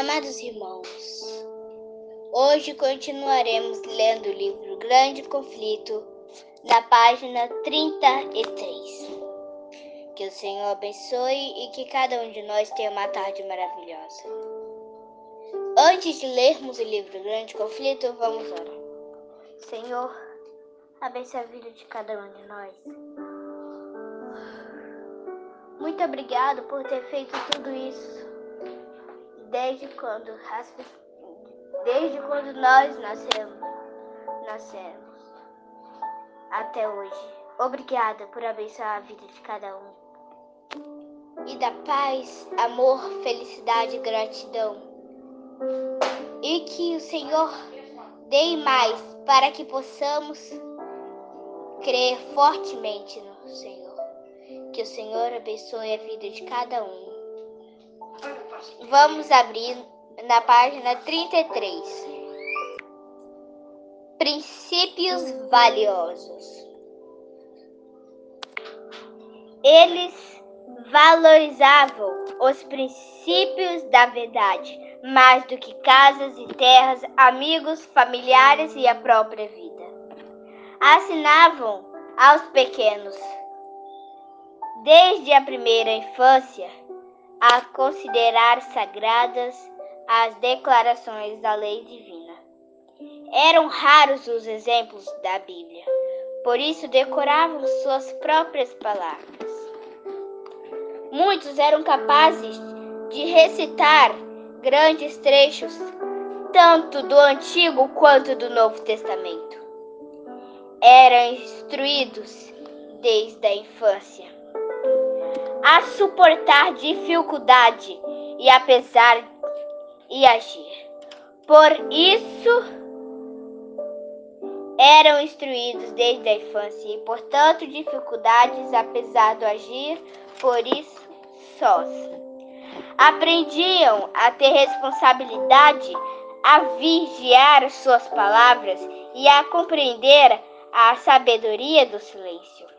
Amados irmãos, hoje continuaremos lendo o livro Grande Conflito, na página 33. Que o Senhor abençoe e que cada um de nós tenha uma tarde maravilhosa. Antes de lermos o livro Grande Conflito, vamos orar. Senhor, abençoe a vida de cada um de nós. Muito obrigado por ter feito tudo isso desde quando desde quando nós nascemos, nascemos até hoje. Obrigada por abençoar a vida de cada um. E da paz, amor, felicidade e gratidão. E que o Senhor dê mais para que possamos crer fortemente no Senhor. Que o Senhor abençoe a vida de cada um. Vamos abrir na página 33. Princípios valiosos. Eles valorizavam os princípios da verdade mais do que casas e terras, amigos, familiares e a própria vida. Assinavam aos pequenos, desde a primeira infância, a considerar sagradas as declarações da lei divina. Eram raros os exemplos da Bíblia, por isso decoravam suas próprias palavras. Muitos eram capazes de recitar grandes trechos, tanto do Antigo quanto do Novo Testamento. Eram instruídos desde a infância a suportar dificuldade e apesar e agir. Por isso eram instruídos desde a infância e, portanto, dificuldades apesar do agir, por isso sós. Aprendiam a ter responsabilidade, a vigiar suas palavras e a compreender a sabedoria do silêncio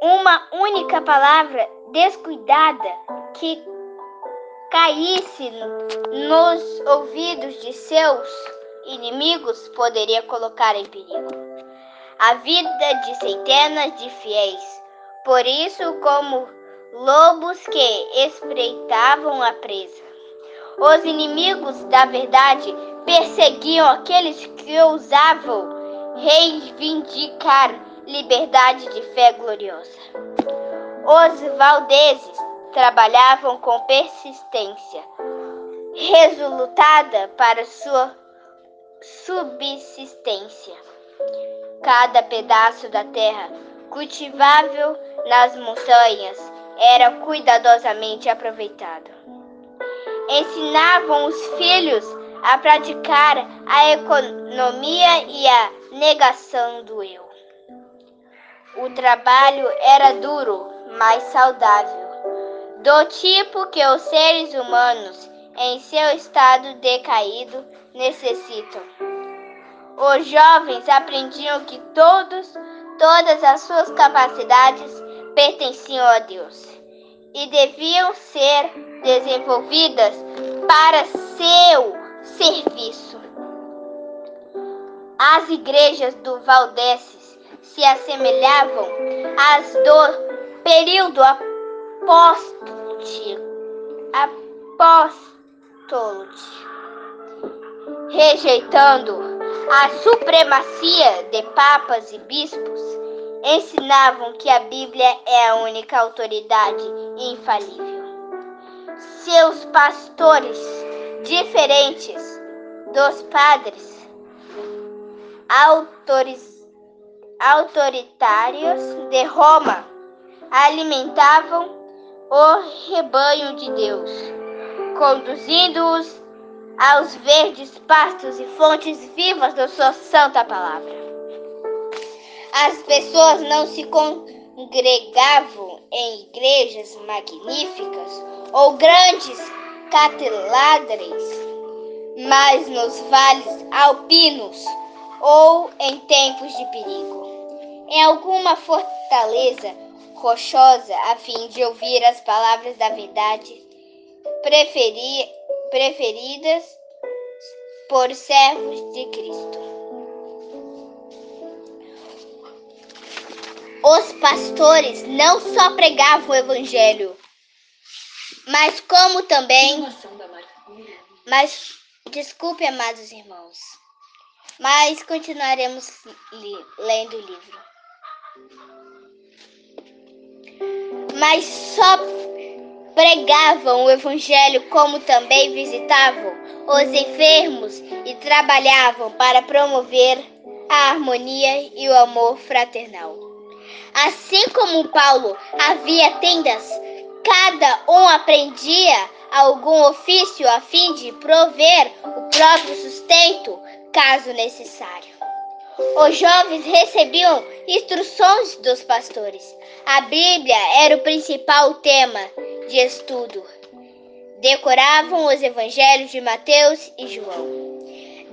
uma única palavra descuidada que caísse nos ouvidos de seus inimigos poderia colocar em perigo a vida de centenas de fiéis. Por isso, como lobos que espreitavam a presa, os inimigos da verdade perseguiam aqueles que ousavam reivindicar liberdade de fé gloriosa. Os valdeses trabalhavam com persistência, resultada para sua subsistência. Cada pedaço da terra cultivável nas montanhas era cuidadosamente aproveitado. Ensinavam os filhos a praticar a economia e a negação do eu. O trabalho era duro, mas saudável, do tipo que os seres humanos, em seu estado decaído, necessitam. Os jovens aprendiam que todos, todas as suas capacidades pertenciam a Deus e deviam ser desenvolvidas para seu serviço. As igrejas do Valdece se assemelhavam às do período apóstolo rejeitando a supremacia de papas e bispos, ensinavam que a Bíblia é a única autoridade infalível. Seus pastores, diferentes dos padres, autorizados autoritários de Roma alimentavam o rebanho de Deus, conduzindo-os aos verdes pastos e fontes vivas da sua santa palavra. As pessoas não se congregavam em igrejas magníficas ou grandes catedrals, mas nos vales alpinos ou em tempos de perigo em alguma fortaleza rochosa a fim de ouvir as palavras da verdade preferi, preferidas por servos de Cristo. Os pastores não só pregavam o evangelho, mas como também mas desculpe, amados irmãos, mas continuaremos lendo o livro. Mas só pregavam o evangelho como também visitavam os enfermos e trabalhavam para promover a harmonia e o amor fraternal. Assim como Paulo havia tendas, cada um aprendia algum ofício a fim de prover o próprio sustento, caso necessário. Os jovens recebiam instruções dos pastores. A Bíblia era o principal tema de estudo. Decoravam os evangelhos de Mateus e João,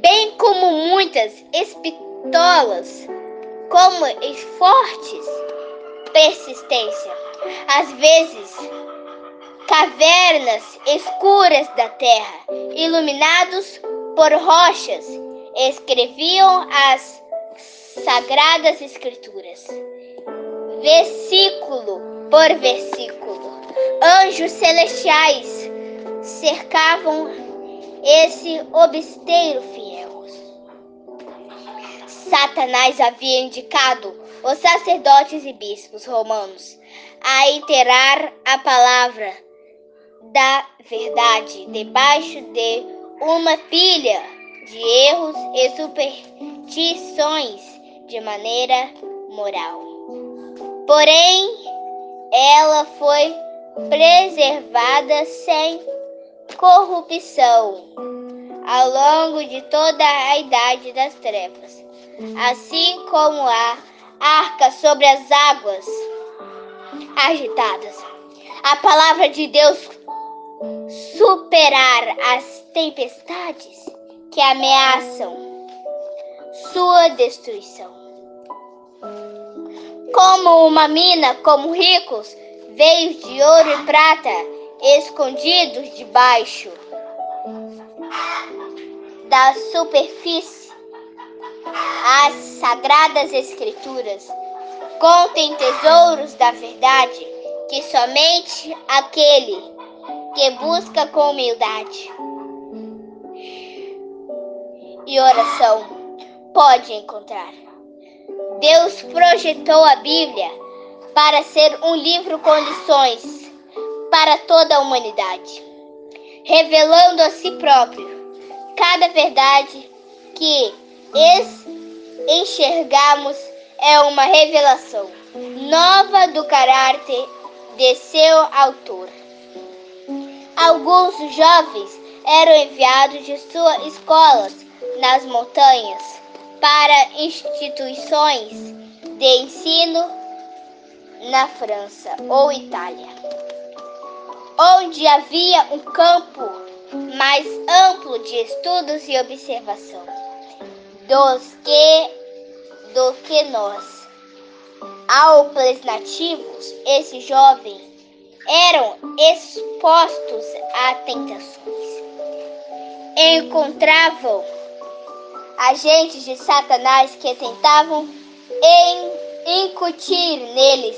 bem como muitas espitolas, como fortes persistência. Às vezes, cavernas escuras da terra, iluminados por rochas, escreviam as sagradas escrituras, versículo por versículo. Anjos celestiais cercavam esse obsteiro fiel. Satanás havia indicado os sacerdotes e bispos romanos a iterar a palavra da verdade debaixo de uma pilha de erros e superstições de maneira moral. Porém, ela foi preservada sem corrupção ao longo de toda a idade das trevas, assim como a arca sobre as águas agitadas. A palavra de Deus superar as tempestades que ameaçam sua destruição. Como uma mina, como ricos, veios de ouro e prata escondidos debaixo da superfície. As sagradas escrituras contêm tesouros da verdade que somente aquele que busca com humildade e oração pode encontrar. Deus projetou a Bíblia para ser um livro com lições para toda a humanidade, revelando a si próprio cada verdade que enxergamos é uma revelação nova do caráter de seu autor. Alguns jovens eram enviados de suas escolas nas montanhas para instituições de ensino na França ou Itália, onde havia um campo mais amplo de estudos e observação dos que do que nós. Ao nativos, esses jovens eram expostos a tentações. Encontravam agentes de Satanás que tentavam incutir neles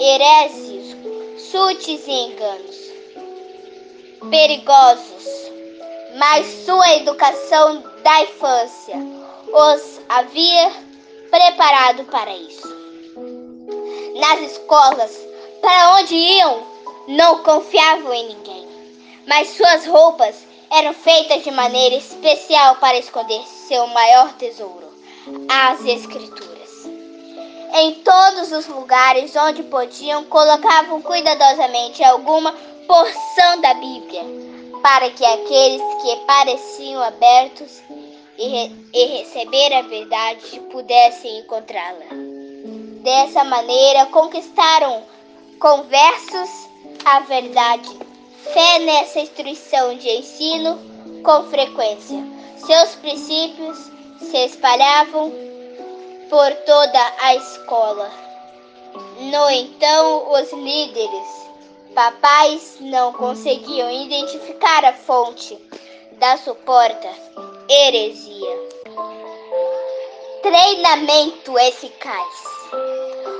herésios, sutis e enganos perigosos, mas sua educação da infância os havia preparado para isso. Nas escolas para onde iam, não confiavam em ninguém, mas suas roupas eram feitas de maneira especial para esconder seu maior tesouro, as Escrituras. Em todos os lugares onde podiam, colocavam cuidadosamente alguma porção da Bíblia, para que aqueles que pareciam abertos e, re e receber a verdade pudessem encontrá-la. Dessa maneira, conquistaram conversos a verdade. Fé nessa instrução de ensino com frequência. Seus princípios se espalhavam por toda a escola. No então, os líderes papais não conseguiam identificar a fonte da suporta heresia. Treinamento eficaz.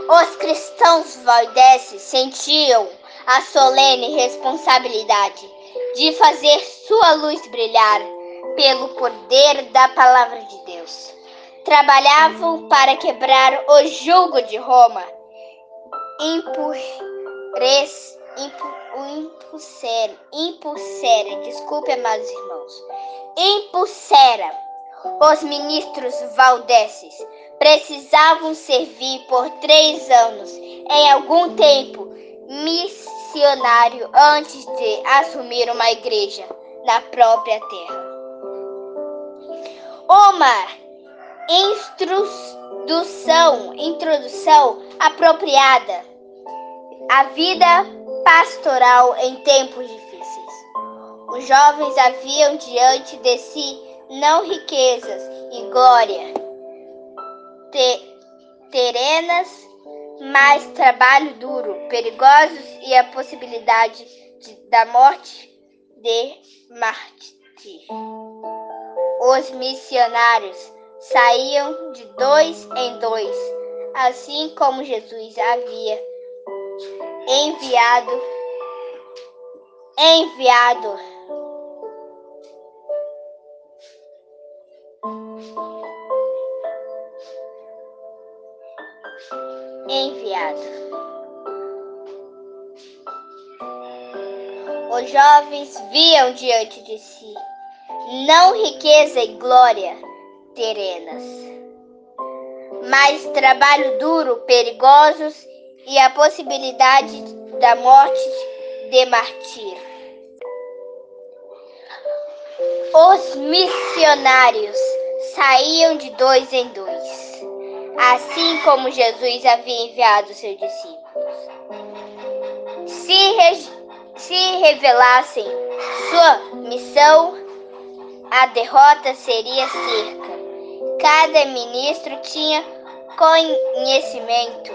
Os cristãos valdeses sentiam a solene responsabilidade de fazer sua luz brilhar pelo poder da palavra de Deus. Trabalhavam para quebrar o jugo de Roma, impures, impu, impulsera, desculpe, amados irmãos, impulsera os ministros valdeses. Precisavam servir por três anos. Em algum tempo missionário antes de assumir uma igreja na própria terra. Uma instrução, introdução apropriada à vida pastoral em tempos difíceis. Os jovens haviam diante de si não riquezas e glória te, terenas, mas trabalho duro, perigosos e a possibilidade de, da morte de Marte. Os missionários saíam de dois em dois, assim como Jesus havia enviado enviado Os jovens viam diante de si não riqueza e glória terenas, mas trabalho duro, perigosos e a possibilidade da morte de martir. Os missionários saíam de dois em dois assim como Jesus havia enviado seus discípulos. Se, re se revelassem sua missão, a derrota seria cerca. Cada ministro tinha conhecimento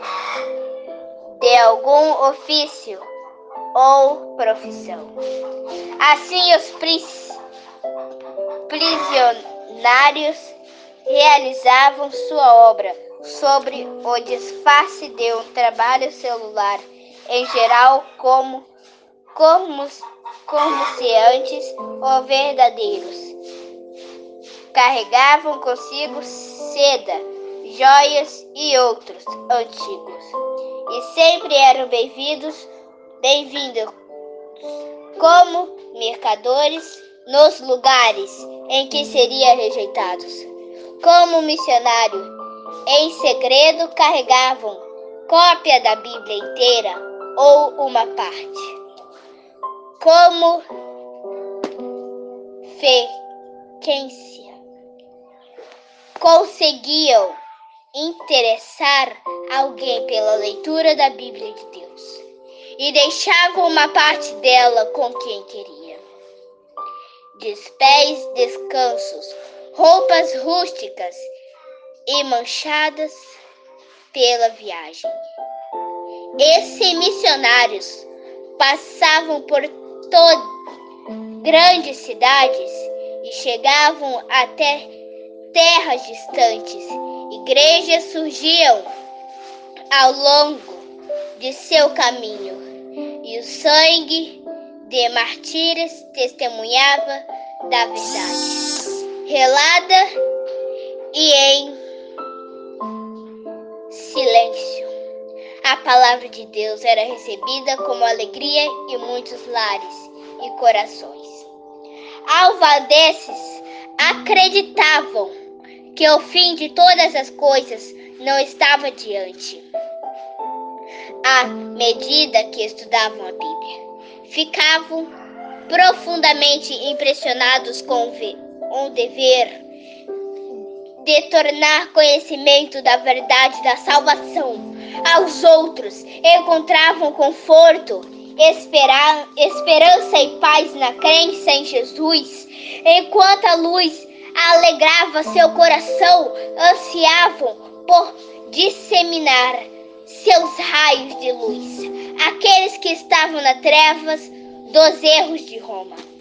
de algum ofício ou profissão. Assim, os prisionários realizavam sua obra sobre o disfarce de um trabalho celular, em geral, como, como, como se antes ou verdadeiros. Carregavam consigo seda, joias e outros antigos, e sempre eram bem-vindos, bem-vindos como mercadores nos lugares em que seriam rejeitados. Como missionário, em segredo carregavam cópia da Bíblia inteira ou uma parte. Como frequência conseguiam interessar alguém pela leitura da Bíblia de Deus e deixavam uma parte dela com quem queria. Despés descansos, roupas rústicas e manchadas pela viagem. Esses missionários passavam por grandes cidades e chegavam até terras distantes. Igrejas surgiam ao longo de seu caminho e o sangue de martírios testemunhava da verdade, relada e em silêncio. A palavra de Deus era recebida como alegria em muitos lares e corações. Alvadeses acreditavam que o fim de todas as coisas não estava diante. À medida que estudavam a Bíblia, ficavam profundamente impressionados com o dever de tornar conhecimento da verdade da salvação aos outros, encontravam conforto, esperança e paz na crença em Jesus, enquanto a luz alegrava seu coração, ansiavam por disseminar seus raios de luz, aqueles que estavam nas trevas dos erros de Roma.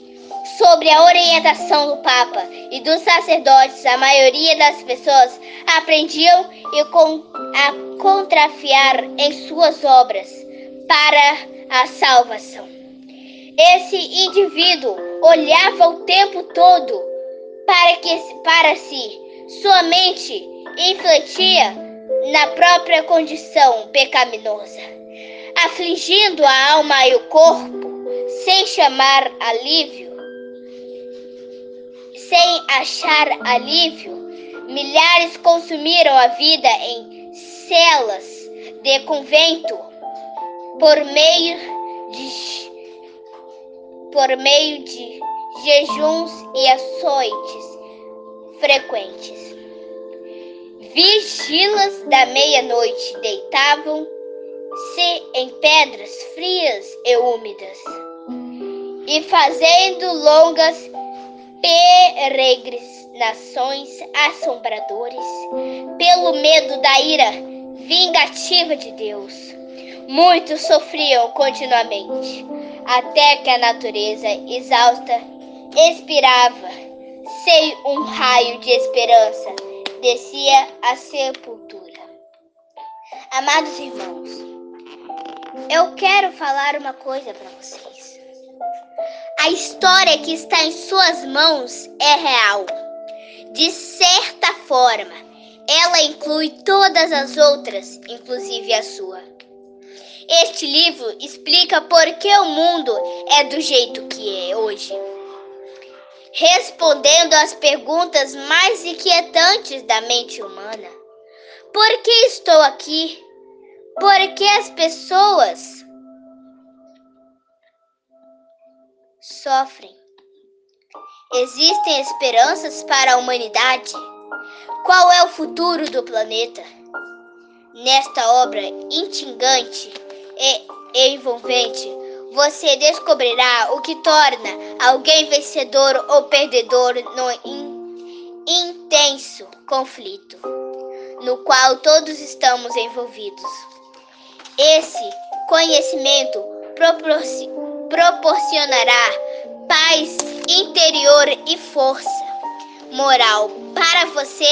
Sobre a orientação do Papa e dos sacerdotes, a maioria das pessoas aprendiam e com, a contrafiar em suas obras para a salvação. Esse indivíduo olhava o tempo todo para que para si, sua mente infletia na própria condição pecaminosa, afligindo a alma e o corpo, sem chamar alívio, sem achar alívio, milhares consumiram a vida em celas de convento por meio de por meio de jejuns e açoites frequentes. Vigilas da meia-noite deitavam-se em pedras frias e úmidas, e fazendo longas peregrinações assombradores, pelo medo da ira vingativa de Deus. Muitos sofriam continuamente, até que a natureza exausta expirava, sem um raio de esperança, descia à sepultura. Amados irmãos, eu quero falar uma coisa para vocês. A história que está em suas mãos é real. De certa forma, ela inclui todas as outras, inclusive a sua. Este livro explica por que o mundo é do jeito que é hoje respondendo às perguntas mais inquietantes da mente humana. Por que estou aqui? Por que as pessoas sofrem? Existem esperanças para a humanidade? Qual é o futuro do planeta? Nesta obra instigante e envolvente, você descobrirá o que torna alguém vencedor ou perdedor no in intenso conflito no qual todos estamos envolvidos. Esse conhecimento proporci proporcionará paz interior e força moral para você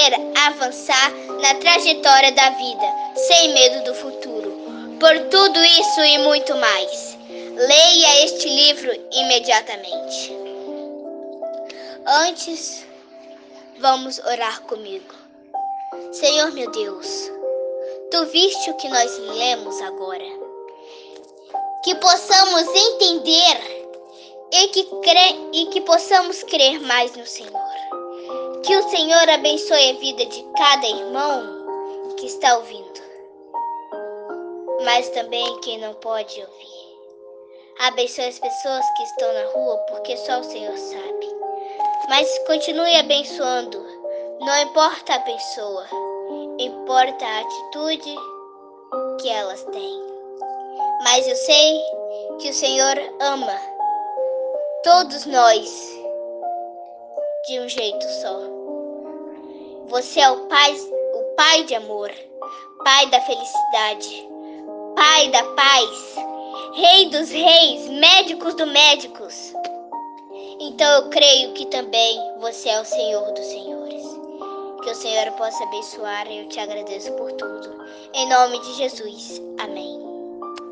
avançar na trajetória da vida sem medo do futuro. Por tudo isso e muito mais. Leia este livro imediatamente. Antes, vamos orar comigo. Senhor meu Deus, tu viste o que nós lemos agora. Que possamos entender e que, cre... e que possamos crer mais no Senhor. Que o Senhor abençoe a vida de cada irmão que está ouvindo, mas também quem não pode ouvir. Abençoe as pessoas que estão na rua, porque só o Senhor sabe. Mas continue abençoando. Não importa a pessoa, importa a atitude que elas têm. Mas eu sei que o Senhor ama todos nós de um jeito só. Você é o pai, o pai de amor, pai da felicidade, pai da paz Rei dos reis, médicos dos médicos. Então eu creio que também você é o Senhor dos senhores. Que o Senhor possa abençoar e eu te agradeço por tudo. Em nome de Jesus. Amém.